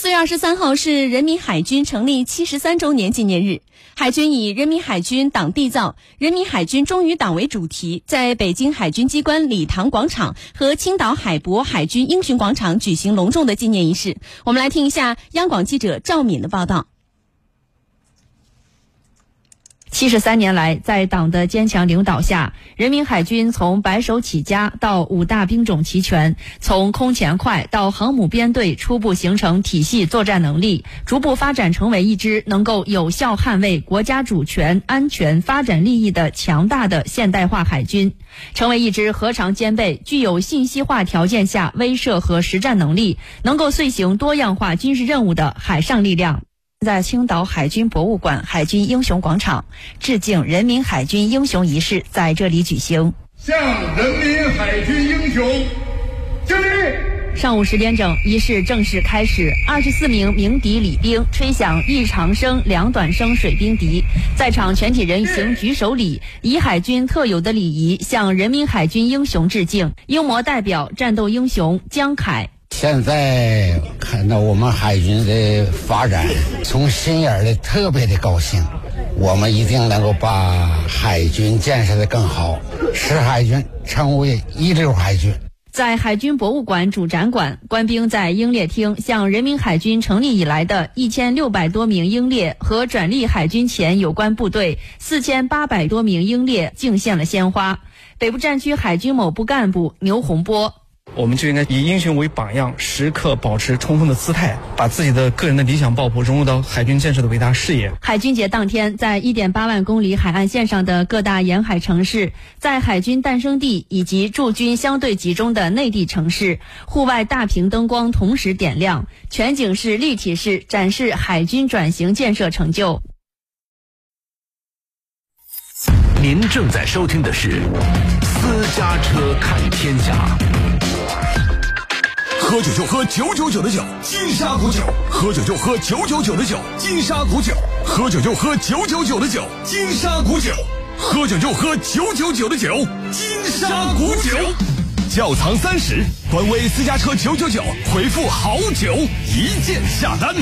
四月二十三号是人民海军成立七十三周年纪念日。海军以“人民海军党缔造，人民海军忠于党”为主题，在北京海军机关礼堂广场和青岛海博海军英雄广场举行隆重的纪念仪式。我们来听一下央广记者赵敏的报道。七十三年来，在党的坚强领导下，人民海军从白手起家到五大兵种齐全，从空前快到航母编队初步形成体系作战能力，逐步发展成为一支能够有效捍卫国家主权、安全、发展利益的强大的现代化海军，成为一支核常兼备、具有信息化条件下威慑和实战能力，能够遂行多样化军事任务的海上力量。在青岛海军博物馆海军英雄广场致敬人民海军英雄仪式在这里举行。向人民海军英雄敬礼。上午十点整，仪式正式开始。二十四名鸣笛礼兵吹响一长声、两短声水兵笛，在场全体人行举手礼，以海军特有的礼仪向人民海军英雄致敬。英模代表战斗英雄江凯。现在看到我们海军的发展，从心眼里特别的高兴。我们一定能够把海军建设的更好，使海军成为一流海军。在海军博物馆主展馆，官兵在英烈厅向人民海军成立以来的一千六百多名英烈和转隶海军前有关部队四千八百多名英烈敬献了鲜花。北部战区海军某部干部牛洪波。我们就应该以英雄为榜样，时刻保持冲锋的姿态，把自己的个人的理想抱负融入到海军建设的伟大事业。海军节当天，在一点八万公里海岸线上的各大沿海城市，在海军诞生地以及驻军相对集中的内地城市，户外大屏灯光同时点亮，全景式、立体式展示海军转型建设成就。您正在收听的是《私家车看天下》。喝酒就喝九九九的酒，金沙古酒；喝酒就喝九九九的酒，金沙古酒；喝酒就喝九九九的酒，金沙古酒；喝酒就喝九九九的酒，金沙古酒。窖藏三十，官微私家车九九九，回复好酒一键下单。